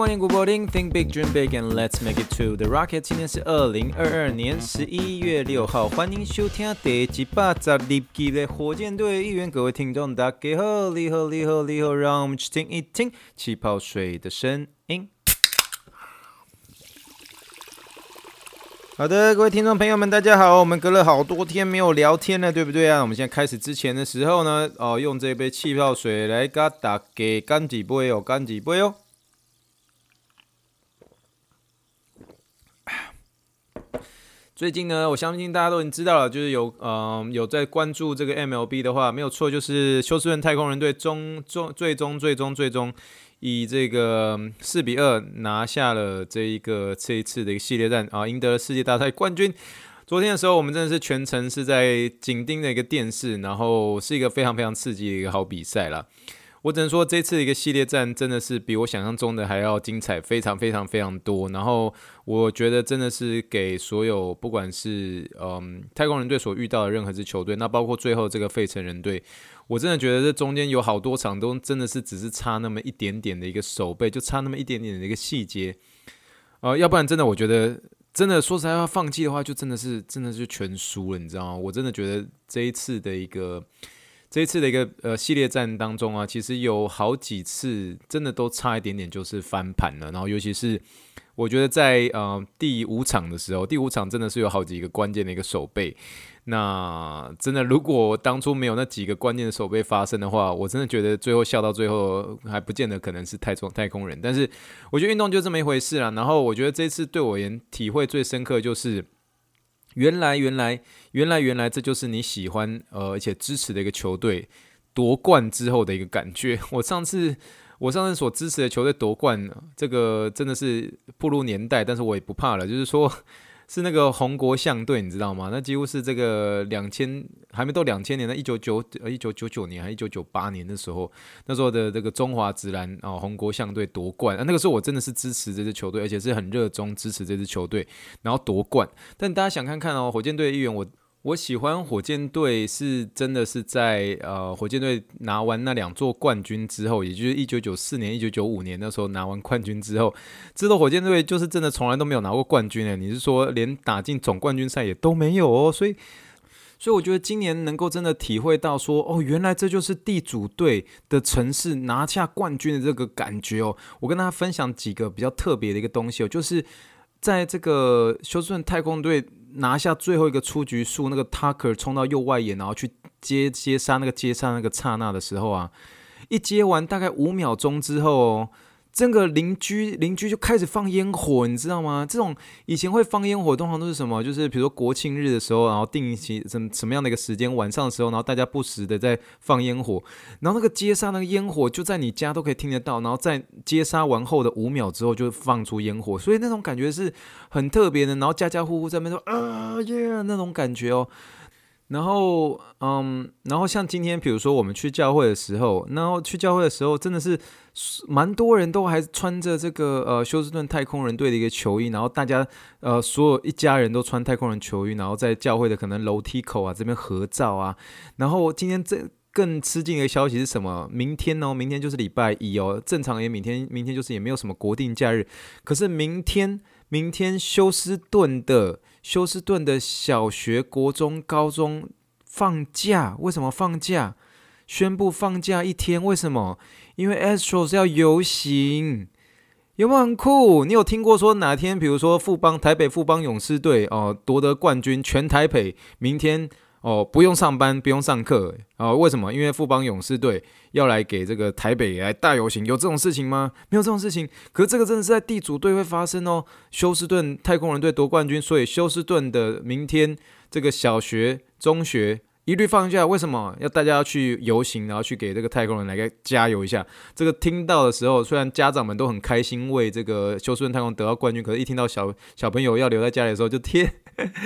Morning, good morning. Think big, dream big, and let's make it to the rocket. 今天是二零二二年十一月六号，欢迎收听第一百十二集的火箭队预言。各位听众，大家好，你好，你好，你好，让我们去听一听气泡水的声音。好的，各位听众朋友们，大家好，我们隔了好多天没有聊天了，对不对啊？我们现在开始之前的时候呢，哦，用这杯气泡水来给大家干几杯哦，干几杯哦。最近呢，我相信大家都已经知道了，就是有嗯、有在关注这个 MLB 的话，没有错，就是休斯顿太空人队终终最终最终最终以这个四比二拿下了这一个这一次的一个系列战啊，赢得了世界大赛冠军。昨天的时候，我们真的是全程是在紧盯着一个电视，然后是一个非常非常刺激的一个好比赛啦。我只能说，这次一个系列战真的是比我想象中的还要精彩，非常非常非常多。然后我觉得真的是给所有不管是嗯太空人队所遇到的任何支球队，那包括最后这个费城人队，我真的觉得这中间有好多场都真的是只是差那么一点点的一个手背，就差那么一点点的一个细节。呃，要不然真的我觉得真的说实在话，放弃的话就真的是真的是全输了，你知道吗？我真的觉得这一次的一个。这一次的一个呃系列战当中啊，其实有好几次真的都差一点点就是翻盘了。然后尤其是我觉得在呃第五场的时候，第五场真的是有好几个关键的一个守备。那真的如果当初没有那几个关键的守备发生的话，我真的觉得最后笑到最后还不见得可能是太空太空人。但是我觉得运动就这么一回事啦。然后我觉得这次对我而言体会最深刻就是。原来，原来，原来，原来，这就是你喜欢呃，而且支持的一个球队夺冠之后的一个感觉。我上次，我上次所支持的球队夺冠，这个真的是步入年代，但是我也不怕了，就是说。是那个红国象队，你知道吗？那几乎是这个两千还没到两千年的一九九呃一九九九年还一九九八年的时候，那时候的这个中华直男啊，红国象队夺冠啊，那个时候我真的是支持这支球队，而且是很热衷支持这支球队，然后夺冠。但大家想看看哦，火箭队的一员我。我喜欢火箭队是真的是在呃，火箭队拿完那两座冠军之后，也就是一九九四年、一九九五年那时候拿完冠军之后，知道火箭队就是真的从来都没有拿过冠军诶，你是说连打进总冠军赛也都没有哦？所以，所以我觉得今年能够真的体会到说，哦，原来这就是地主队的城市拿下冠军的这个感觉哦。我跟大家分享几个比较特别的一个东西哦，就是在这个休斯顿太空队。拿下最后一个出局数，那个 Tucker 冲到右外野，然后去接接杀那个接杀那个刹那的时候啊，一接完大概五秒钟之后哦。整个邻居邻居就开始放烟火，你知道吗？这种以前会放烟火，通常都是什么？就是比如说国庆日的时候，然后定期什么什么样的一个时间，晚上的时候，然后大家不时的在放烟火，然后那个接杀那个烟火就在你家都可以听得到，然后在接杀完后的五秒之后就放出烟火，所以那种感觉是很特别的。然后家家户户在那边说啊耶那种感觉哦。然后嗯，然后像今天比如说我们去教会的时候，然后去教会的时候真的是。蛮多人都还穿着这个呃休斯顿太空人队的一个球衣，然后大家呃所有一家人都穿太空人球衣，然后在教会的可能楼梯口啊这边合照啊。然后今天这更吃惊的消息是什么？明天哦，明天就是礼拜一哦，正常也明天明天就是也没有什么国定假日，可是明天明天休斯顿的休斯顿的小学、国中、高中放假，为什么放假？宣布放假一天，为什么？因为 Astros 要游行，有没有很酷？你有听过说哪天，比如说富邦台北富邦勇士队哦夺得冠军，全台北明天哦不用上班，不用上课哦？为什么？因为富邦勇士队要来给这个台北来大游行，有这种事情吗？没有这种事情。可是这个真的是在地主队会发生哦。休斯顿太空人队夺冠军，所以休斯顿的明天这个小学、中学。一律放假，为什么要大家要去游行，然后去给这个太空人来个加油一下？这个听到的时候，虽然家长们都很开心为这个休斯顿太空得到冠军，可是一听到小小朋友要留在家里的时候，就天，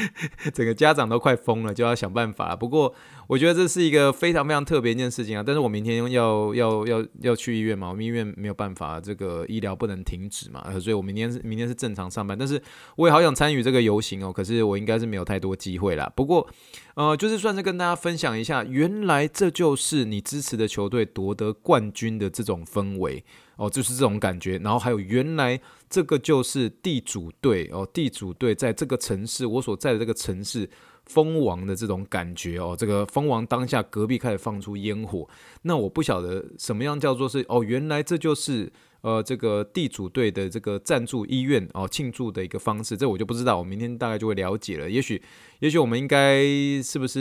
整个家长都快疯了，就要想办法。不过我觉得这是一个非常非常特别一件事情啊。但是我明天要要要要去医院嘛，我们医院没有办法，这个医疗不能停止嘛，所以我明天是明天是正常上班。但是我也好想参与这个游行哦，可是我应该是没有太多机会啦。不过，呃，就是算是跟大家分享一下，原来这就是你支持的球队夺得冠军的这种氛围哦，就是这种感觉。然后还有原来这个就是地主队哦，地主队在这个城市，我所在的这个城市。蜂王的这种感觉哦，这个蜂王当下隔壁开始放出烟火，那我不晓得什么样叫做是哦，原来这就是呃这个地主队的这个赞助医院哦庆祝的一个方式，这我就不知道，我明天大概就会了解了。也许也许我们应该是不是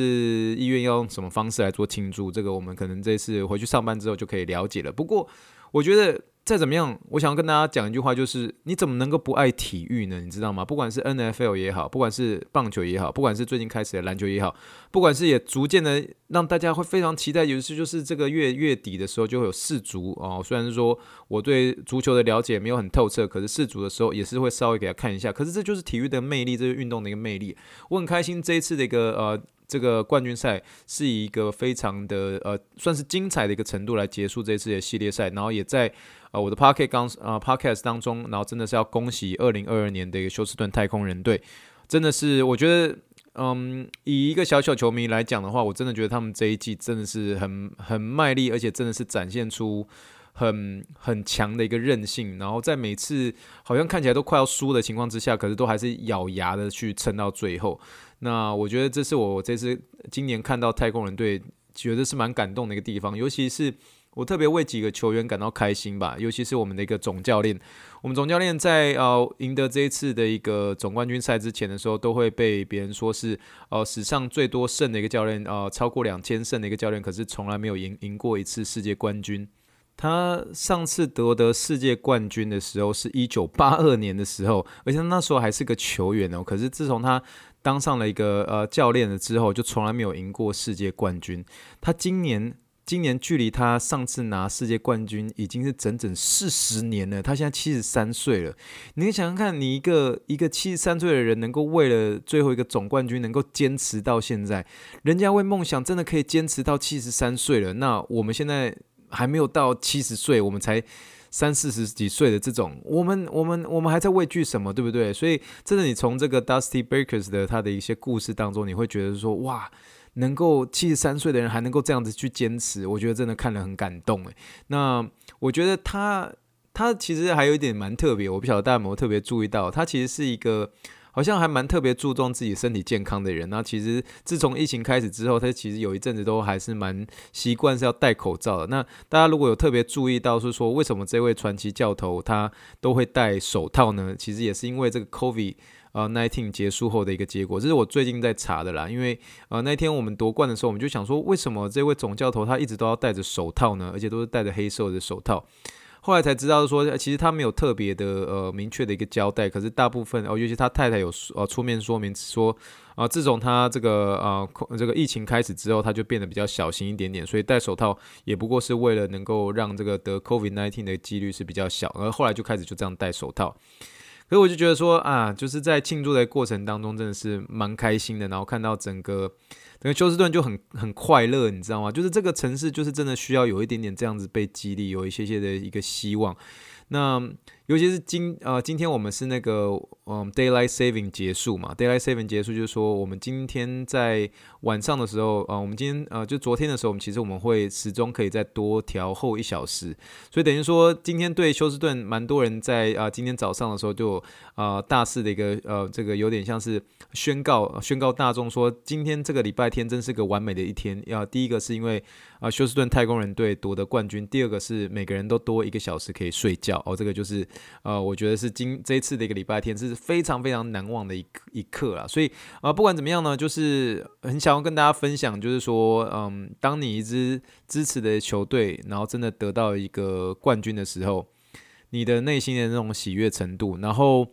医院要用什么方式来做庆祝？这个我们可能这次回去上班之后就可以了解了。不过我觉得。再怎么样，我想要跟大家讲一句话，就是你怎么能够不爱体育呢？你知道吗？不管是 NFL 也好，不管是棒球也好，不管是最近开始的篮球也好，不管是也逐渐的让大家会非常期待，有一次就是这个月月底的时候就会有世足哦。虽然说我对足球的了解没有很透彻，可是世足的时候也是会稍微给他看一下。可是这就是体育的魅力，这是运动的一个魅力。我很开心这一次的一个呃。这个冠军赛是以一个非常的呃，算是精彩的一个程度来结束这次的系列赛，然后也在呃我的 Podcast 刚呃 Podcast 当中，然后真的是要恭喜二零二二年的一个休斯顿太空人队，真的是我觉得嗯，以一个小小球迷来讲的话，我真的觉得他们这一季真的是很很卖力，而且真的是展现出很很强的一个韧性，然后在每次好像看起来都快要输的情况之下，可是都还是咬牙的去撑到最后。那我觉得这是我这次今年看到太空人队，觉得是蛮感动的一个地方。尤其是我特别为几个球员感到开心吧，尤其是我们的一个总教练。我们总教练在呃赢得这一次的一个总冠军赛之前的时候，都会被别人说是呃史上最多胜的一个教练，呃超过两千胜的一个教练，可是从来没有赢赢过一次世界冠军。他上次夺得世界冠军的时候是一九八二年的时候，而且那时候还是个球员哦。可是自从他当上了一个呃教练了之后，就从来没有赢过世界冠军。他今年今年距离他上次拿世界冠军已经是整整四十年了。他现在七十三岁了，你想想看，你一个一个七十三岁的人，能够为了最后一个总冠军能够坚持到现在，人家为梦想真的可以坚持到七十三岁了。那我们现在。还没有到七十岁，我们才三四十几岁的这种，我们我们我们还在畏惧什么，对不对？所以，真的，你从这个 Dusty Baker's 的他的一些故事当中，你会觉得说，哇，能够七十三岁的人还能够这样子去坚持，我觉得真的看了很感动诶。那我觉得他他其实还有一点蛮特别，我不晓得大家有没有特别注意到，他其实是一个。好像还蛮特别注重自己身体健康的人，那其实自从疫情开始之后，他其实有一阵子都还是蛮习惯是要戴口罩的。那大家如果有特别注意到，是说为什么这位传奇教头他都会戴手套呢？其实也是因为这个 COVID 呃 nineteen 结束后的一个结果。这是我最近在查的啦，因为呃那天我们夺冠的时候，我们就想说，为什么这位总教头他一直都要戴着手套呢？而且都是戴着黑色的手套。后来才知道说，其实他没有特别的呃明确的一个交代，可是大部分哦，尤其他太太有呃出面说明说，啊、自从他这个呃这个疫情开始之后，他就变得比较小心一点点，所以戴手套也不过是为了能够让这个得 COVID-19 的几率是比较小，而后来就开始就这样戴手套。可是我就觉得说啊，就是在庆祝的过程当中，真的是蛮开心的，然后看到整个。因为休斯顿就很很快乐，你知道吗？就是这个城市，就是真的需要有一点点这样子被激励，有一些些的一个希望。那尤其是今呃，今天我们是那个嗯，Daylight Saving 结束嘛，Daylight Saving 结束就是说，我们今天在晚上的时候，呃，我们今天呃，就昨天的时候，我们其实我们会始终可以再多调后一小时，所以等于说今天对休斯顿蛮多人在啊、今天早上的时候就啊、大肆的一个呃，这个有点像是宣告宣告大众说，今天这个礼拜天真是个完美的一天。要、第一个是因为啊、休斯顿太空人队夺得冠军，第二个是每个人都多一个小时可以睡觉哦，这个就是。呃，我觉得是今这一次的一个礼拜天是非常非常难忘的一一刻啦，所以啊、呃，不管怎么样呢，就是很想要跟大家分享，就是说，嗯，当你一支支持的球队，然后真的得到一个冠军的时候，你的内心的那种喜悦程度，然后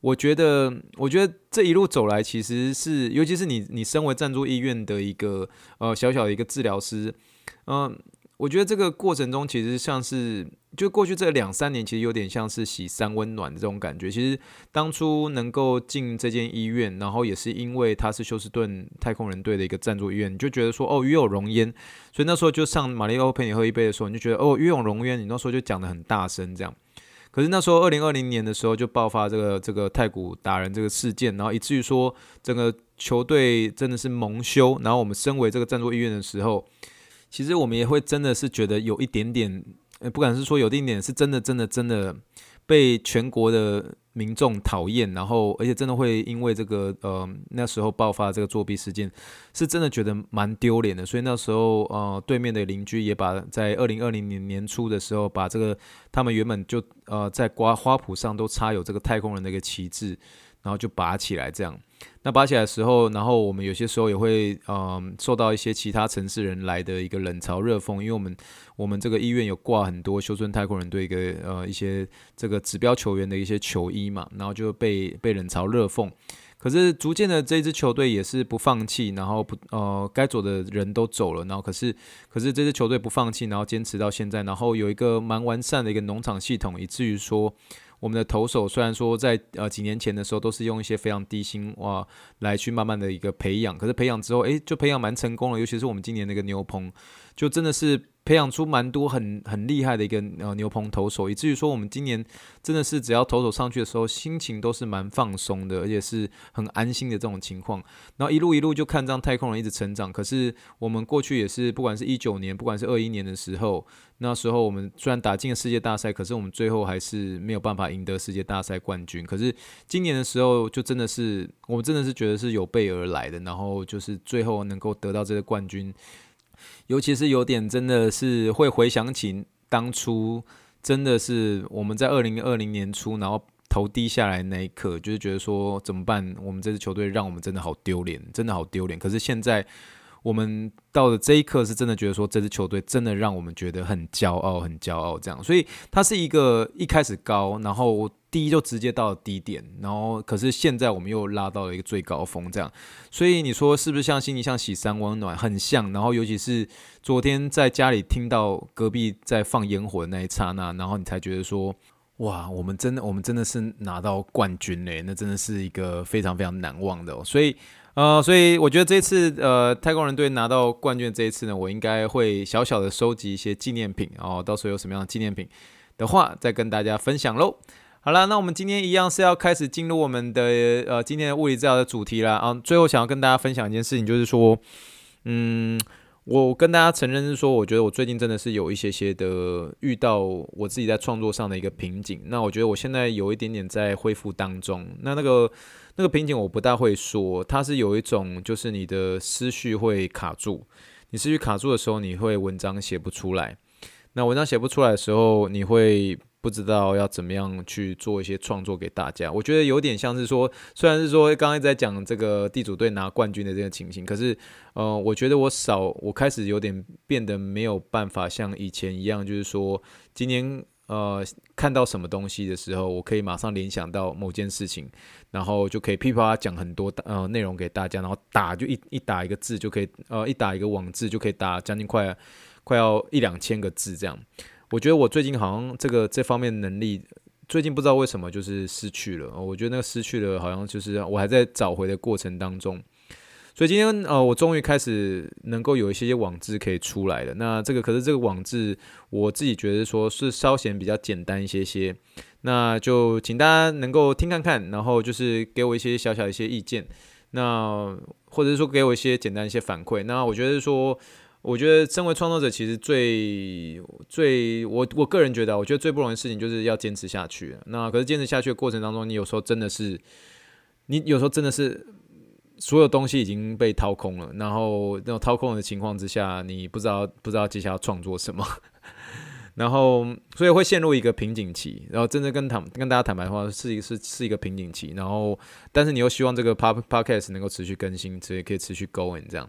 我觉得，我觉得这一路走来，其实是，尤其是你，你身为赞助医院的一个呃小小的一个治疗师，嗯、我觉得这个过程中其实像是，就过去这两三年，其实有点像是洗三温暖的这种感觉。其实当初能够进这间医院，然后也是因为它是休斯顿太空人队的一个赞助医院，你就觉得说哦，与有荣焉。所以那时候就上马里欧陪你喝一杯的时候，你就觉得哦，与有荣焉。你那时候就讲得很大声这样。可是那时候二零二零年的时候就爆发这个这个太古达人这个事件，然后以至于说整个球队真的是蒙羞。然后我们身为这个赞助医院的时候。其实我们也会真的是觉得有一点点，呃，不管是说有一点点，是真的，真的，真的被全国的民众讨厌，然后而且真的会因为这个，呃，那时候爆发这个作弊事件，是真的觉得蛮丢脸的。所以那时候，呃，对面的邻居也把在二零二零年年初的时候，把这个他们原本就呃在刮花圃上都插有这个太空人的一个旗帜，然后就拔起来这样。那拔起来的时候，然后我们有些时候也会，嗯、受到一些其他城市人来的一个冷嘲热讽，因为我们我们这个医院有挂很多休斯顿太空人队一个呃一些这个指标球员的一些球衣嘛，然后就被被冷嘲热讽。可是逐渐的这支球队也是不放弃，然后不呃该走的人都走了，然后可是可是这支球队不放弃，然后坚持到现在，然后有一个蛮完善的一个农场系统，以至于说。我们的投手虽然说在呃几年前的时候都是用一些非常低薪哇来去慢慢的一个培养，可是培养之后，诶，就培养蛮成功了。尤其是我们今年那个牛棚，就真的是培养出蛮多很很厉害的一个呃牛棚投手，以至于说我们今年真的是只要投手上去的时候，心情都是蛮放松的，而且是很安心的这种情况。然后一路一路就看这样太空人一直成长。可是我们过去也是，不管是一九年，不管是二一年的时候。那时候我们虽然打进了世界大赛，可是我们最后还是没有办法赢得世界大赛冠军。可是今年的时候，就真的是我们真的是觉得是有备而来的，然后就是最后能够得到这个冠军，尤其是有点真的是会回想起当初，真的是我们在二零二零年初，然后头低下来那一刻，就是觉得说怎么办？我们这支球队让我们真的好丢脸，真的好丢脸。可是现在。我们到了这一刻，是真的觉得说，这支球队真的让我们觉得很骄傲，很骄傲这样。所以它是一个一开始高，然后低就直接到了低点，然后可是现在我们又拉到了一个最高峰这样。所以你说是不是像心里像喜三温暖，很像。然后尤其是昨天在家里听到隔壁在放烟火的那一刹那，然后你才觉得说，哇，我们真的，我们真的是拿到冠军嘞！那真的是一个非常非常难忘的哦。所以。呃，所以我觉得这次呃，太空人队拿到冠军这一次呢，我应该会小小的收集一些纪念品，然后到时候有什么样的纪念品的话，再跟大家分享喽。好了，那我们今天一样是要开始进入我们的呃今天的物理治疗的主题了啊。最后想要跟大家分享一件事情，就是说，嗯。我跟大家承认是说，我觉得我最近真的是有一些些的遇到我自己在创作上的一个瓶颈。那我觉得我现在有一点点在恢复当中。那那个那个瓶颈我不大会说，它是有一种就是你的思绪会卡住，你思绪卡住的时候，你会文章写不出来。那文章写不出来的时候，你会。不知道要怎么样去做一些创作给大家，我觉得有点像是说，虽然是说刚刚在讲这个地主队拿冠军的这个情形，可是，呃，我觉得我少，我开始有点变得没有办法像以前一样，就是说，今天呃看到什么东西的时候，我可以马上联想到某件事情，然后就可以噼啪讲很多呃内容给大家，然后打就一一打一个字就可以，呃，一打一个网字就可以打将近快快要一两千个字这样。我觉得我最近好像这个这方面能力，最近不知道为什么就是失去了。我觉得那个失去了，好像就是我还在找回的过程当中。所以今天呃，我终于开始能够有一些些网志可以出来了。那这个可是这个网志，我自己觉得说是稍显比较简单一些些。那就请大家能够听看看，然后就是给我一些小小一些意见，那或者是说给我一些简单一些反馈。那我觉得说。我觉得身为创作者，其实最最我我个人觉得，我觉得最不容易的事情就是要坚持下去。那可是坚持下去的过程当中，你有时候真的是，你有时候真的是所有东西已经被掏空了，然后那种掏空的情况之下，你不知道不知道接下来要创作什么，然后所以会陷入一个瓶颈期。然后真的跟坦跟大家坦白的话，是一是是一个瓶颈期。然后但是你又希望这个 pod podcast 能够持续更新，所以可以持续 going 这样。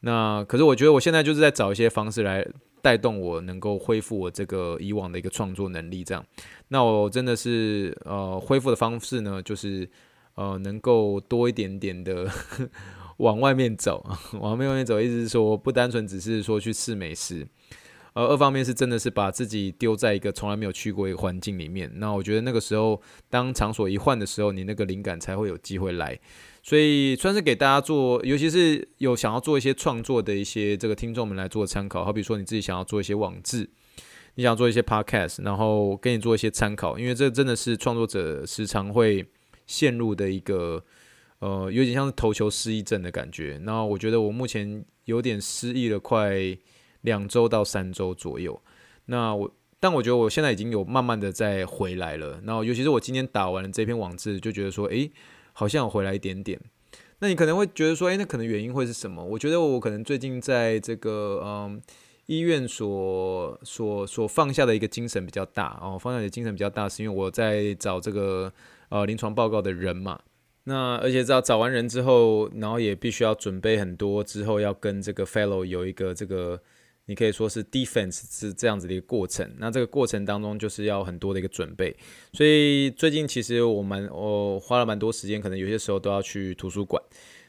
那可是我觉得我现在就是在找一些方式来带动我能够恢复我这个以往的一个创作能力，这样。那我真的是呃恢复的方式呢，就是呃能够多一点点的 往外面走，往外面走，意思是说不单纯只是说去试美食，呃，二方面是真的是把自己丢在一个从来没有去过一个环境里面。那我觉得那个时候，当场所一换的时候，你那个灵感才会有机会来。所以算是给大家做，尤其是有想要做一些创作的一些这个听众们来做参考。好比说你自己想要做一些网志，你想要做一些 podcast，然后给你做一些参考，因为这真的是创作者时常会陷入的一个，呃，有点像是投球失忆症的感觉。那我觉得我目前有点失忆了，快两周到三周左右。那我，但我觉得我现在已经有慢慢的在回来了。然后尤其是我今天打完了这篇网志，就觉得说，诶。好像有回来一点点，那你可能会觉得说，诶，那可能原因会是什么？我觉得我可能最近在这个嗯医院所所所放下的一个精神比较大哦，放下的精神比较大，是因为我在找这个呃临床报告的人嘛。那而且知道找完人之后，然后也必须要准备很多，之后要跟这个 fellow 有一个这个。你可以说是 defense 是这样子的一个过程，那这个过程当中就是要很多的一个准备，所以最近其实我们我花了蛮多时间，可能有些时候都要去图书馆，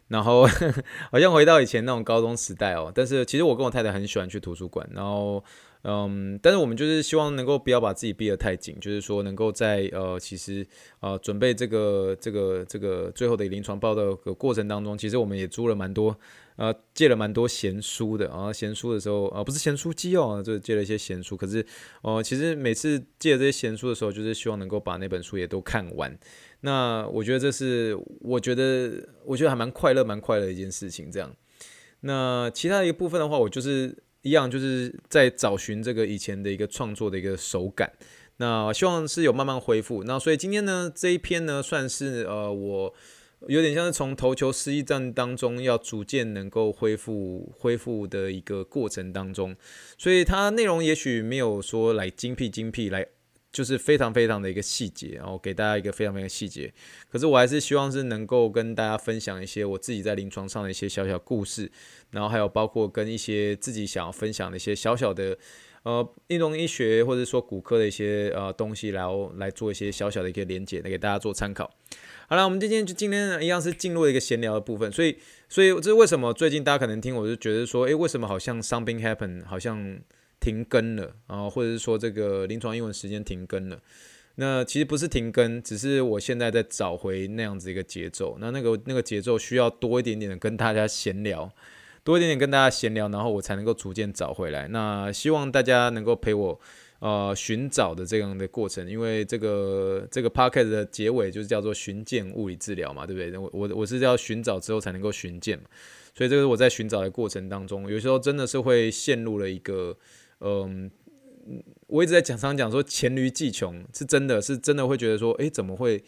然后 好像回到以前那种高中时代哦，但是其实我跟我太太很喜欢去图书馆，然后。嗯，但是我们就是希望能够不要把自己逼得太紧，就是说能够在呃，其实呃，准备这个这个这个最后的临床报道的过程当中，其实我们也租了蛮多呃，借了蛮多闲书的啊，然后闲书的时候啊，呃，不是闲书机哦，就是借了一些闲书。可是，呃，其实每次借这些闲书的时候，就是希望能够把那本书也都看完。那我觉得这是我觉得我觉得还蛮快乐蛮快乐的一件事情。这样，那其他的一个部分的话，我就是。一样就是在找寻这个以前的一个创作的一个手感，那希望是有慢慢恢复。那所以今天呢，这一篇呢，算是呃我有点像是从投球失忆症当中要逐渐能够恢复恢复的一个过程当中，所以它内容也许没有说来精辟精辟来。就是非常非常的一个细节，然后给大家一个非常非常细节。可是我还是希望是能够跟大家分享一些我自己在临床上的一些小小故事，然后还有包括跟一些自己想要分享的一些小小的呃运动医学或者说骨科的一些呃东西，然后来做一些小小的一个连结，来给大家做参考。好了，我们今天就今天一样是进入了一个闲聊的部分，所以所以这是为什么最近大家可能听我就觉得说，诶，为什么好像 something happen 好像。停更了，然后或者是说这个临床英文时间停更了，那其实不是停更，只是我现在在找回那样子一个节奏。那那个那个节奏需要多一点点的跟大家闲聊，多一点点跟大家闲聊，然后我才能够逐渐找回来。那希望大家能够陪我呃寻找的这样的过程，因为这个这个 podcast 的结尾就是叫做寻见物理治疗嘛，对不对？我我我是要寻找之后才能够寻见嘛，所以这个是我在寻找的过程当中，有时候真的是会陷入了一个。嗯，我一直在讲，常讲说黔驴技穷，是真的是真的会觉得说，诶，怎么会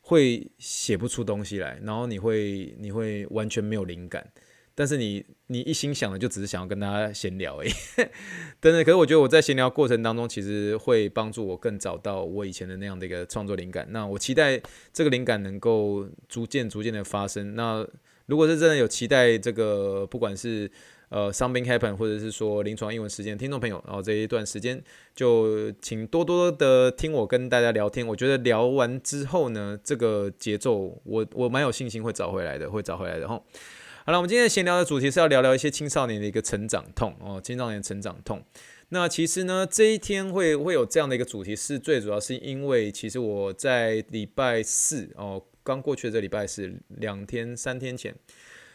会写不出东西来？然后你会你会完全没有灵感，但是你你一心想的就只是想要跟大家闲聊而已。但是，可是我觉得我在闲聊过程当中，其实会帮助我更找到我以前的那样的一个创作灵感。那我期待这个灵感能够逐渐逐渐的发生。那如果是真的有期待这个，不管是呃，something happen，或者是说临床英文时间，听众朋友，然后这一段时间就请多多的听我跟大家聊天。我觉得聊完之后呢，这个节奏我我蛮有信心会找回来的，会找回来的哈。好了，我们今天闲聊的主题是要聊聊一些青少年的一个成长痛哦，青少年成长痛。那其实呢，这一天会会有这样的一个主题，是最主要是因为其实我在礼拜四哦，刚过去的这礼拜四，两天三天前。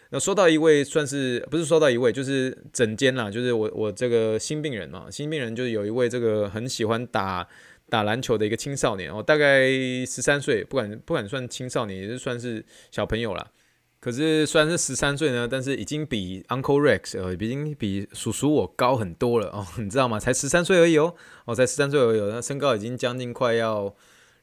那收到一位算是不是收到一位，就是整间啦，就是我我这个新病人嘛，新病人就是有一位这个很喜欢打打篮球的一个青少年哦，大概十三岁，不管不管算青少年，也是算是小朋友啦。可是虽然是十三岁呢，但是已经比 Uncle Rex 呃，已经比叔叔我高很多了哦，你知道吗？才十三岁而已哦，哦，才十三岁而已，那身高已经将近快要。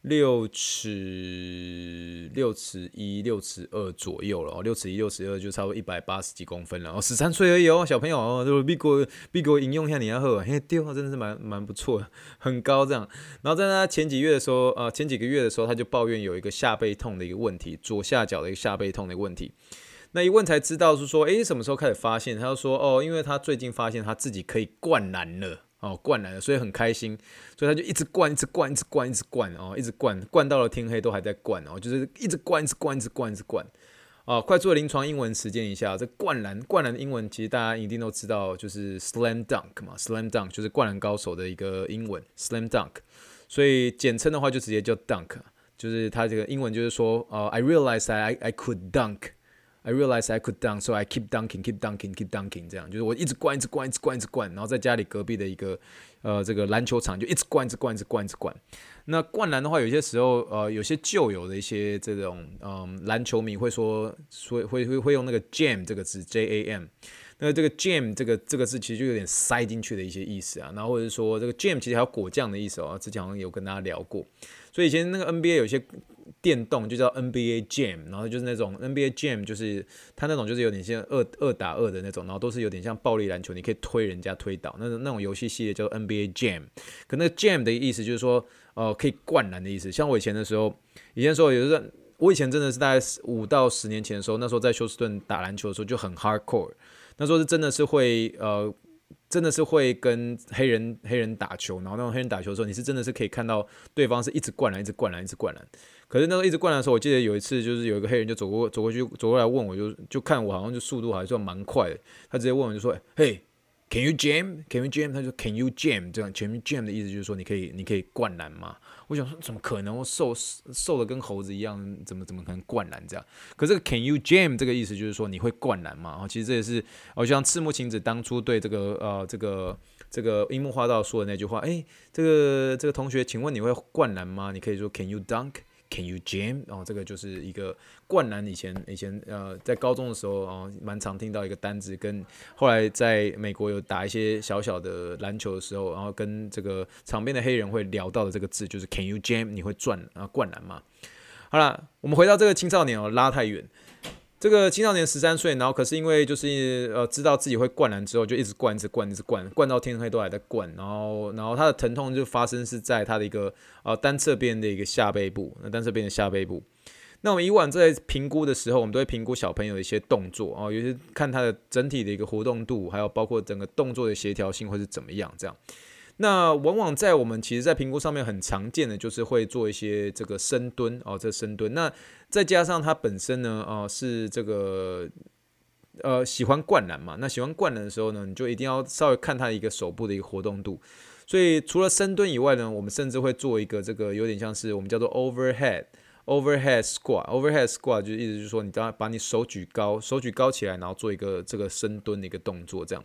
六尺六尺一六尺二左右了哦，六尺一六尺二就差不多一百八十几公分了哦，十三岁而已哦，小朋友哦，就比我比我引用一下你要喝，嘿，对哦，真的是蛮蛮不错，很高这样。然后在他前几月的时候，呃，前几个月的时候，他就抱怨有一个下背痛的一个问题，左下角的一个下背痛的一个问题。那一问才知道是说，诶，什么时候开始发现？他就说，哦，因为他最近发现他自己可以灌篮了。哦，灌篮了，所以很开心，所以他就一直灌，一直灌，一直灌，一直灌，哦，一直灌，灌到了天黑都还在灌，哦，就是一直灌，一直灌，一直灌，一直灌，啊，快速的临床英文实践一下。这灌篮，灌篮的英文其实大家一定都知道，就是 slam dunk 嘛，slam dunk 就是灌篮高手的一个英文 slam dunk。所以简称的话就直接叫 dunk，就是它这个英文就是说，呃，I realized I I could dunk。I realized I could dunk, so I keep dunking, keep dunking, keep dunking。这样就是我一直灌，一直灌，一直灌，一直灌，然后在家里隔壁的一个呃这个篮球场就一直灌，一直灌，一直灌，一直灌。那灌篮的话，有些时候呃有些旧有的一些这种嗯篮球迷会说说会会会用那个 jam 这个字 J A M。那这个 jam 这个这个字其实就有点塞进去的一些意思啊。然后或者说这个 jam 其实还有果酱的意思哦。之前好像有跟大家聊过。所以以前那个 NBA 有些电动就叫 NBA Jam，然后就是那种 NBA Jam，就是它那种就是有点像二二打二的那种，然后都是有点像暴力篮球，你可以推人家推倒那种那种游戏系列叫 NBA Jam。可那个 Jam 的意思就是说，呃，可以灌篮的意思。像我以前的时候，以前说有时候我以前真的是大概五到十年前的时候，那时候在休斯顿打篮球的时候就很 hardcore，那时候是真的是会呃。真的是会跟黑人黑人打球，然后那种黑人打球的时候，你是真的是可以看到对方是一直灌篮，一直灌篮，一直灌篮。可是那个一直灌篮的时候，我记得有一次就是有一个黑人就走过走过去走过来问我就，就就看我好像就速度还算蛮快的，他直接问我就说：“嘿。” Can you jam? Can you jam? 他说 Can you jam? 这样，Can you jam 的意思就是说你可以，你可以灌篮吗？我想说怎么可能？我瘦瘦的跟猴子一样，怎么怎么可能灌篮这样？可是这个 Can you jam 这个意思就是说你会灌篮吗？其实这也是，好像赤木晴子当初对这个呃这个这个樱木花道说的那句话。诶，这个这个同学，请问你会灌篮吗？你可以说 Can you dunk? Can you jam？哦这个就是一个灌篮。以前以前呃，在高中的时候哦，蛮常听到一个单字，跟后来在美国有打一些小小的篮球的时候，然后跟这个场边的黑人会聊到的这个字，就是 Can you jam？你会转啊灌篮嘛？好了，我们回到这个青少年哦，拉太远。这个青少年十三岁，然后可是因为就是呃知道自己会灌篮之后，就一直灌，一直灌，一直灌，灌到天黑都还在灌。然后，然后他的疼痛就发生是在他的一个呃单侧边的一个下背部，那单侧边的下背部。那我们以往在评估的时候，我们都会评估小朋友的一些动作啊，尤其是看他的整体的一个活动度，还有包括整个动作的协调性会是怎么样这样。那往往在我们其实，在评估上面很常见的就是会做一些这个深蹲哦，这深蹲。那再加上他本身呢，哦是这个呃喜欢灌篮嘛。那喜欢灌篮的时候呢，你就一定要稍微看他一个手部的一个活动度。所以除了深蹲以外呢，我们甚至会做一个这个有点像是我们叫做 overhead overhead squat overhead squat，就是意思就是说你当把你手举高，手举高起来，然后做一个这个深蹲的一个动作，这样。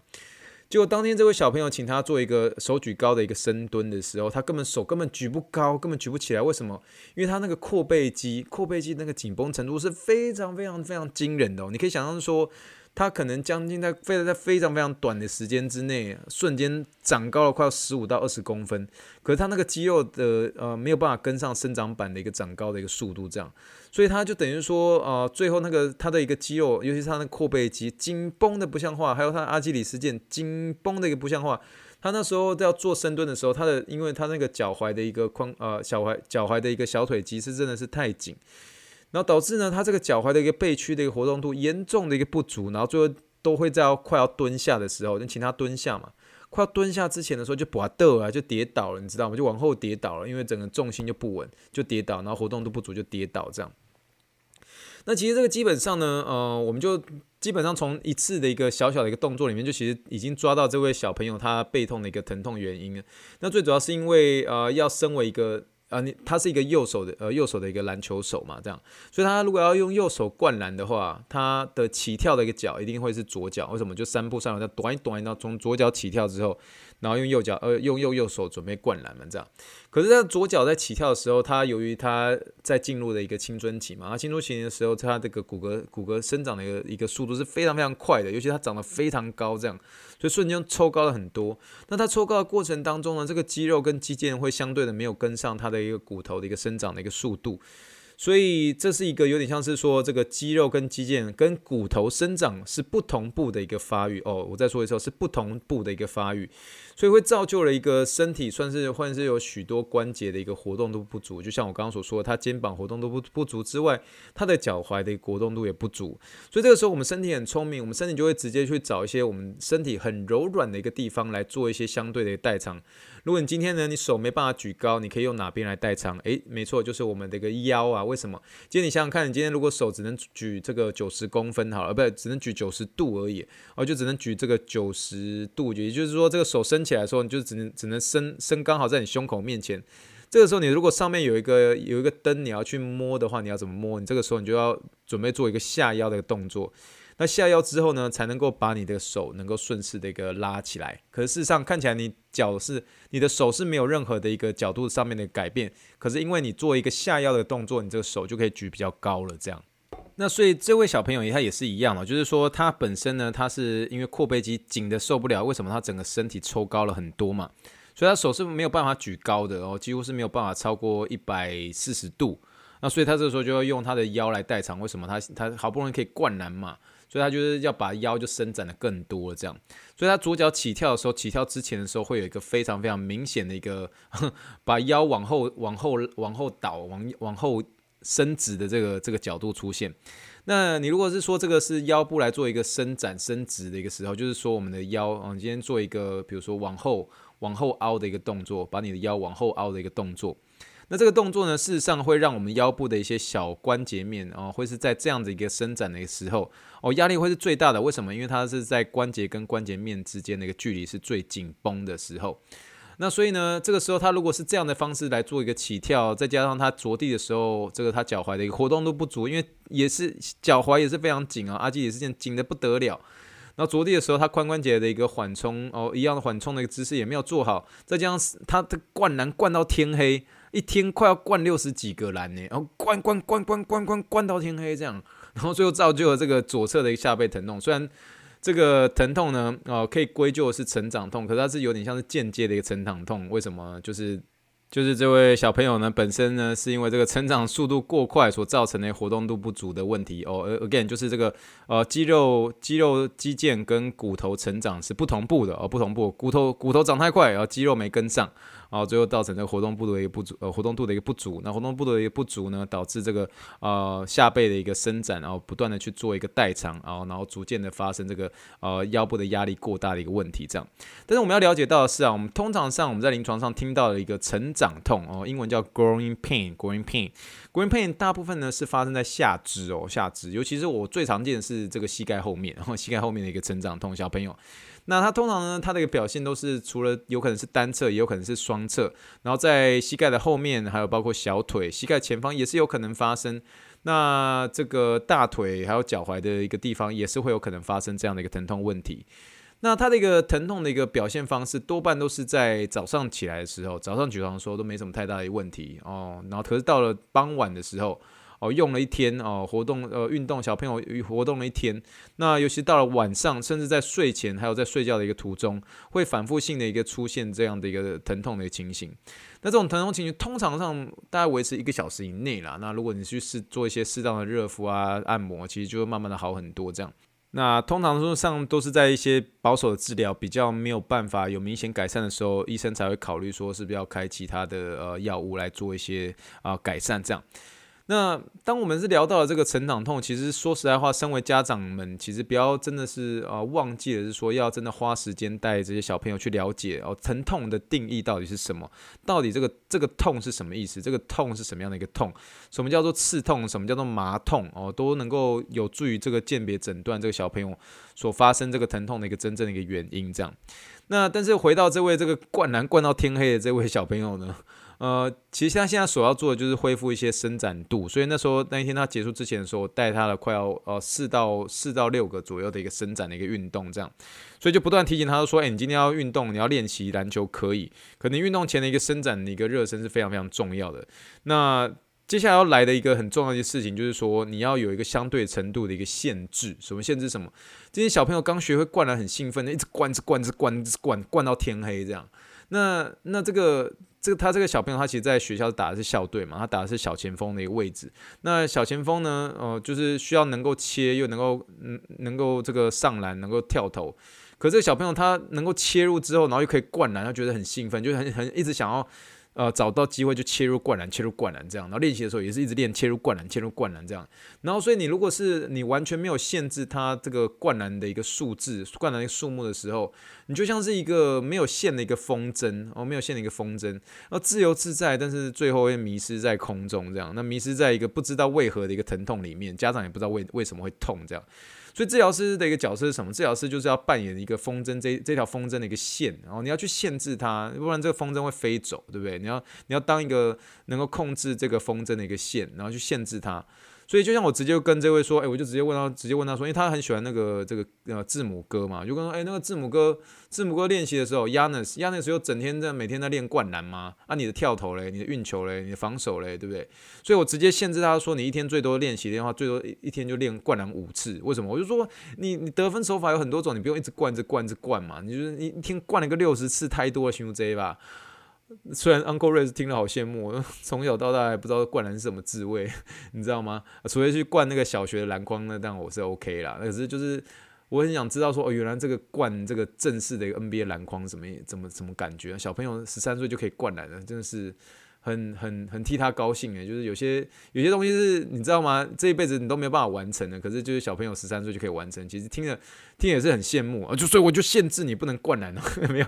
结果当天这位小朋友请他做一个手举高的一个深蹲的时候，他根本手根本举不高，根本举不起来。为什么？因为他那个阔背肌，阔背肌那个紧绷程度是非常非常非常惊人的哦。你可以想象说。他可能将近在非在非常非常短的时间之内，瞬间长高了快要十五到二十公分。可是他那个肌肉的呃没有办法跟上生长板的一个长高的一个速度，这样，所以他就等于说呃最后那个他的一个肌肉，尤其是他那个阔背肌紧绷的不像话，还有他阿基里斯腱紧绷的一个不像话。他那时候在要做深蹲的时候，他的因为他那个脚踝的一个髋呃小踝脚踝的一个小腿肌是真的是太紧。然后导致呢，他这个脚踝的一个背屈的一个活动度严重的一个不足，然后最后都会在快要蹲下的时候，就请他蹲下嘛，快要蹲下之前的时候就把倒啊，就跌倒了，你知道吗？就往后跌倒了，因为整个重心就不稳，就跌倒，然后活动度不足就跌倒这样。那其实这个基本上呢，呃，我们就基本上从一次的一个小小的一个动作里面，就其实已经抓到这位小朋友他背痛的一个疼痛原因了。那最主要是因为呃，要身为一个。啊，你他是一个右手的，呃，右手的一个篮球手嘛，这样，所以他如果要用右手灌篮的话，他的起跳的一个脚一定会是左脚。为什么？就三步上来，他短一短一，然后从左脚起跳之后，然后用右脚，呃，用右右手准备灌篮嘛，这样。可是他左脚在起跳的时候，他由于他在进入的一个青春期嘛，他青春期的时候，他这个骨骼骨骼生长的一个一个速度是非常非常快的，尤其他长得非常高，这样，所以瞬间抽高了很多。那他抽高的过程当中呢，这个肌肉跟肌腱会相对的没有跟上他的一个骨头的一个生长的一个速度。所以这是一个有点像是说，这个肌肉跟肌腱跟骨头生长是不同步的一个发育哦。我再说一次，是不同步的一个发育，所以会造就了一个身体算是或者是有许多关节的一个活动度不足。就像我刚刚所说，他肩膀活动度不不足之外，他的脚踝的活动度也不足。所以这个时候我们身体很聪明，我们身体就会直接去找一些我们身体很柔软的一个地方来做一些相对的代偿。如果你今天呢，你手没办法举高，你可以用哪边来代偿？诶，没错，就是我们的一个腰啊。为什么？今天你想想看，你今天如果手只能举这个九十公分好了，不对，只能举九十度而已，哦，就只能举这个九十度，也就是说，这个手伸起来的时候，你就只能只能伸伸刚好在你胸口面前。这个时候，你如果上面有一个有一个灯，你要去摸的话，你要怎么摸？你这个时候你就要准备做一个下腰的动作。那下腰之后呢，才能够把你的手能够顺势的一个拉起来。可是事实上看起来，你脚是你的手是没有任何的一个角度上面的改变。可是因为你做一个下腰的动作，你这个手就可以举比较高了。这样，那所以这位小朋友他也是一样嘛，就是说他本身呢，他是因为阔背肌紧的受不了，为什么他整个身体抽高了很多嘛？所以他手是没有办法举高的哦，几乎是没有办法超过一百四十度。那所以他这个时候就要用他的腰来代偿。为什么他他好不容易可以灌篮嘛？所以他就是要把腰就伸展的更多了，这样。所以他左脚起跳的时候，起跳之前的时候会有一个非常非常明显的一个 把腰往后、往后、往后倒、往往后伸直的这个这个角度出现。那你如果是说这个是腰部来做一个伸展、伸直的一个时候，就是说我们的腰，嗯，今天做一个比如说往后、往后凹的一个动作，把你的腰往后凹的一个动作。那这个动作呢，事实上会让我们腰部的一些小关节面哦，会是在这样子一个伸展的一个时候哦，压力会是最大的。为什么？因为它是在关节跟关节面之间的一个距离是最紧绷的时候。那所以呢，这个时候他如果是这样的方式来做一个起跳，再加上他着地的时候，这个他脚踝的一个活动度不足，因为也是脚踝也是非常紧啊，阿基也是这样紧得不得了。然后着地的时候，他髋关节的一个缓冲哦，一样的缓冲的一个姿势也没有做好，再加上他的灌篮灌到天黑。一天快要灌六十几个篮呢，然后灌灌灌灌灌灌灌到天黑这样，然后最后造就了这个左侧的一个下背疼痛。虽然这个疼痛呢，哦，可以归咎是成长痛，可是它是有点像是间接的一个成长痛。为什么？就是。就是这位小朋友呢，本身呢是因为这个成长速度过快所造成的活动度不足的问题哦。而 again 就是这个呃肌肉肌肉肌腱跟骨头成长是不同步的哦，不同步，骨头骨头长太快，然后肌肉没跟上，然后最后造成这个活动度的一个不足，呃活动度的一个不足。那活动度的一个不足呢，导致这个呃下背的一个伸展，然后不断的去做一个代偿，然后然后逐渐的发生这个呃腰部的压力过大的一个问题。这样，但是我们要了解到的是啊，我们通常上我们在临床上听到的一个成长。长痛哦，英文叫 growing pain，growing pain，growing pain 大部分呢是发生在下肢哦，下肢，尤其是我最常见的是这个膝盖后面，然后膝盖后面的一个成长痛，小朋友，那它通常呢，它的一个表现都是除了有可能是单侧，也有可能是双侧，然后在膝盖的后面，还有包括小腿、膝盖前方也是有可能发生，那这个大腿还有脚踝的一个地方也是会有可能发生这样的一个疼痛问题。那它的一个疼痛的一个表现方式，多半都是在早上起来的时候，早上起床的时候都没什么太大的问题哦。然后可是到了傍晚的时候，哦，用了一天哦，活动呃运动，小朋友活动了一天，那尤其到了晚上，甚至在睡前，还有在睡觉的一个途中，会反复性的一个出现这样的一个疼痛的一个情形。那这种疼痛情形通常上大概维持一个小时以内啦。那如果你去试做一些适当的热敷啊、按摩，其实就会慢慢的好很多这样。那通常说上都是在一些保守的治疗比较没有办法有明显改善的时候，医生才会考虑说是不是要开其他的呃药物来做一些啊、改善这样。那当我们是聊到了这个成长痛，其实说实在话，身为家长们，其实不要真的是啊、忘记了，是说要真的花时间带这些小朋友去了解哦，疼痛的定义到底是什么？到底这个这个痛是什么意思？这个痛是什么样的一个痛？什么叫做刺痛？什么叫做麻痛？哦，都能够有助于这个鉴别诊断这个小朋友所发生这个疼痛的一个真正的一个原因。这样。那但是回到这位这个灌篮灌到天黑的这位小朋友呢？呃，其实他现在所要做的就是恢复一些伸展度，所以那时候那一天他结束之前的时候，我带他了快要呃四到四到六个左右的一个伸展的一个运动，这样，所以就不断提醒他说，哎，你今天要运动，你要练习篮球可以，可能运动前的一个伸展的一个热身是非常非常重要的。那接下来要来的一个很重要的事情就是说，你要有一个相对程度的一个限制，什么限制？什么？今天小朋友刚学会灌篮，很兴奋的，一直灌，一直灌，一直灌，灌，灌到天黑这样。那那这个。这个他这个小朋友，他其实在学校打的是校队嘛，他打的是小前锋的一个位置。那小前锋呢，呃，就是需要能够切，又能够嗯，能够这个上篮，能够跳投。可这个小朋友他能够切入之后，然后又可以灌篮，他觉得很兴奋，就很很一直想要呃，找到机会就切入灌篮，切入灌篮这样，然后练习的时候也是一直练切入灌篮，切入灌篮这样。然后，所以你如果是你完全没有限制他这个灌篮的一个数字、灌篮的数目的时候，你就像是一个没有线的一个风筝哦，没有线的一个风筝，然后自由自在，但是最后会迷失在空中这样。那迷失在一个不知道为何的一个疼痛里面，家长也不知道为为什么会痛这样。所以治疗师的一个角色是什么？治疗师就是要扮演一个风筝这这条风筝的一个线，然后你要去限制它，不然这个风筝会飞走，对不对？你要你要当一个能够控制这个风筝的一个线，然后去限制它。所以就像我直接跟这位说，哎，我就直接问他，直接问他说，因为他很喜欢那个这个呃字母哥嘛，就跟说，哎，那个字母哥，字母哥练习的时候，Yanis，Yanis 又整天在每天在练灌篮吗？啊，你的跳投嘞，你的运球嘞，你的防守嘞，对不对？所以我直接限制他说，你一天最多练习的话，最多一一天就练灌篮五次。为什么？我就说，你你得分手法有很多种，你不用一直灌，一直灌，一直灌嘛，你就是你一天灌了个六十次，太多了，行不行吧？虽然 Uncle Ray 听了好羡慕，从小到大还不知道灌篮是什么滋味，你知道吗？除非去灌那个小学的篮筐，那当然我是 OK 啦。可是就是我很想知道说，哦，原来这个灌这个正式的一个 NBA 篮筐怎么怎么怎么感觉？小朋友十三岁就可以灌篮了，真的是。很很很替他高兴诶，就是有些有些东西是你知道吗？这一辈子你都没有办法完成的，可是就是小朋友十三岁就可以完成，其实听了听也是很羡慕啊。就所以我就限制你不能灌篮了，没有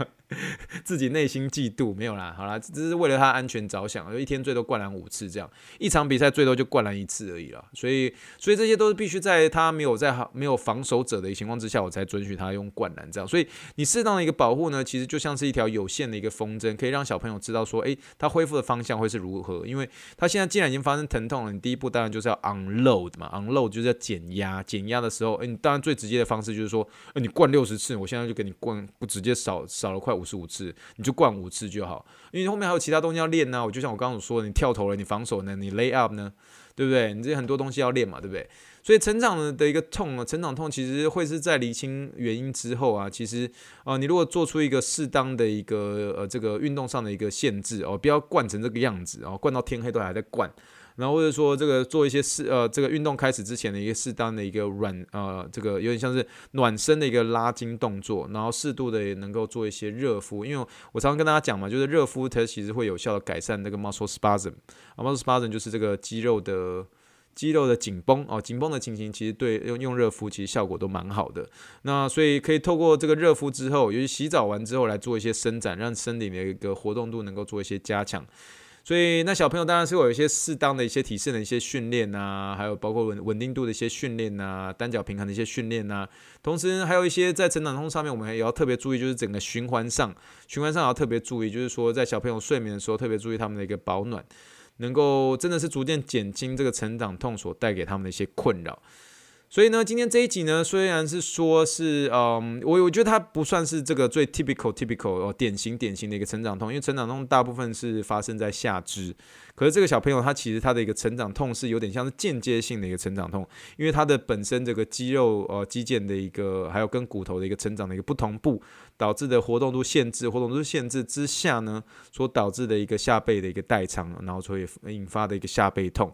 自己内心嫉妒没有啦。好啦，只是为了他安全着想，就一天最多灌篮五次这样，一场比赛最多就灌篮一次而已啦。所以所以这些都是必须在他没有在没有防守者的情况之下，我才准许他用灌篮这样。所以你适当的一个保护呢，其实就像是一条有限的一个风筝，可以让小朋友知道说，诶，他恢复的方向。会是如何？因为他现在既然已经发生疼痛了，你第一步当然就是要 unload 嘛，unload 就是要减压，减压的时候，诶，你当然最直接的方式就是说，诶，你灌六十次，我现在就给你灌，不直接少少了快五十五次，你就灌五次就好，因为后面还有其他东西要练呢、我就像我刚刚所说的，你跳投了，你防守呢，你 lay up 呢，对不对？你这些很多东西要练嘛，对不对？所以成长的一个痛啊，成长痛其实会是在厘清原因之后啊，其实啊、你如果做出一个适当的一个呃这个运动上的一个限制哦，不要灌成这个样子哦，灌到天黑都还在灌，然后或者说这个做一些适呃这个运动开始之前的一个适当的一个软呃这个有点像是暖身的一个拉筋动作，然后适度的也能够做一些热敷，因为我常常跟大家讲嘛，就是热敷它其实会有效的改善那个 muscle spasm，啊 muscle spasm 就是这个肌肉的。肌肉的紧绷哦，紧绷的情形其实对用用热敷其实效果都蛮好的。那所以可以透过这个热敷之后，尤其洗澡完之后来做一些伸展，让身体的一个活动度能够做一些加强。所以那小朋友当然是有一些适当的一些体式的一些训练呐，还有包括稳稳定度的一些训练呐，单脚平衡的一些训练呐。同时还有一些在成长痛上面，我们也要特别注意，就是整个循环上，循环上也要特别注意，就是说在小朋友睡眠的时候特别注意他们的一个保暖。能够真的是逐渐减轻这个成长痛所带给他们的一些困扰，所以呢，今天这一集呢，虽然是说是，嗯，我我觉得它不算是这个最 typical typical 哦，典型典型的一个成长痛，因为成长痛大部分是发生在下肢。可是这个小朋友他其实他的一个成长痛是有点像是间接性的一个成长痛，因为他的本身这个肌肉呃肌腱的一个还有跟骨头的一个成长的一个不同步导致的活动度限制，活动度限制之下呢，所导致的一个下背的一个代偿，然后所以引发的一个下背痛。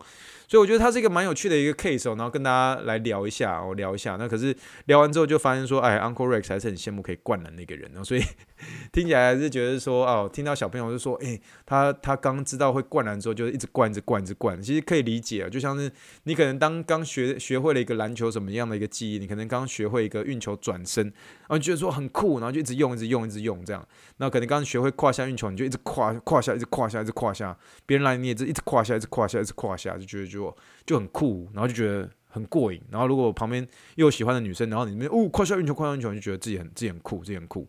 所以我觉得它是一个蛮有趣的一个 case 哦，然后跟大家来聊一下，我聊一下。那可是聊完之后就发现说，哎，Uncle Rex 还是很羡慕可以灌篮的一个人哦，所以 听起来还是觉得说，哦，听到小朋友就说，哎，他他刚知道会灌篮之后，就一直灌，一直灌，一直灌。其实可以理解啊，就像是你可能当刚学学会了一个篮球什么样的一个技艺，你可能刚学会一个运球转身，然后觉得说很酷，然后就一直用，一直用，一直用这样。那可能刚学会胯下运球，你就一直胯胯下，一直胯下，一直胯下。别人来你也是一直胯下，一直胯下，一直胯下，就觉得就。就很酷，然后就觉得很过瘾。然后如果旁边又有喜欢的女生，然后你们哦，胯下运球，胯下运球，就觉得自己很自己很酷，自己很酷。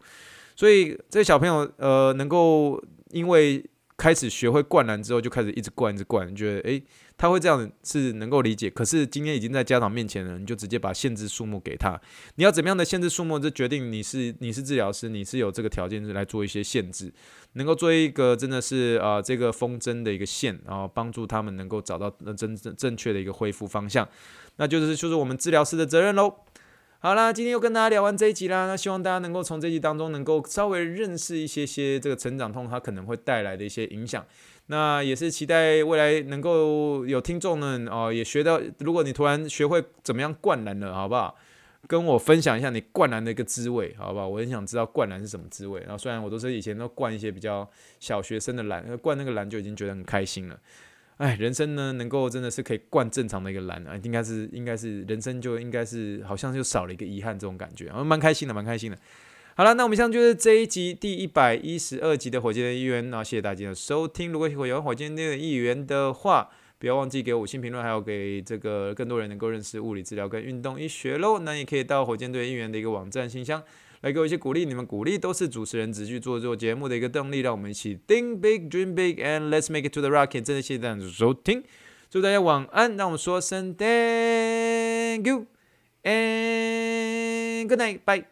所以这些小朋友呃，能够因为开始学会灌篮之后，就开始一直灌，一直灌，觉得诶。他会这样是能够理解，可是今天已经在家长面前了，你就直接把限制数目给他。你要怎么样的限制数目，这决定你是你是治疗师，你是有这个条件来做一些限制，能够做一个真的是啊、这个风筝的一个线，然后帮助他们能够找到真正正确的一个恢复方向，那就是就是我们治疗师的责任喽。好啦，今天又跟大家聊完这一集啦，那希望大家能够从这一集当中能够稍微认识一些些这个成长痛它可能会带来的一些影响。那也是期待未来能够有听众呢，哦，也学到，如果你突然学会怎么样灌篮了，好不好？跟我分享一下你灌篮的一个滋味，好不好？我很想知道灌篮是什么滋味。然后虽然我都是以前都灌一些比较小学生的篮，灌那个篮就已经觉得很开心了。哎，人生呢，能够真的是可以灌正常的一个篮啊，应该是应该是人生就应该是好像就少了一个遗憾这种感觉，然后蛮开心的，蛮开心的。好了，那我们以上就是这一集第一百一十二集的火箭的议员，那谢谢大家的收听。如果喜欢火箭队的议员的话，不要忘记给我五星评论，还有给这个更多人能够认识物理治疗跟运动医学喽。那也可以到火箭队议员的一个网站信箱来给我一些鼓励，你们鼓励都是主持人持续做做节目的一个动力。让我们一起 think big, dream big, and let's make it to the rocket。真的谢谢大家收听，祝大家晚安。让我们说声 thank you and good night, bye。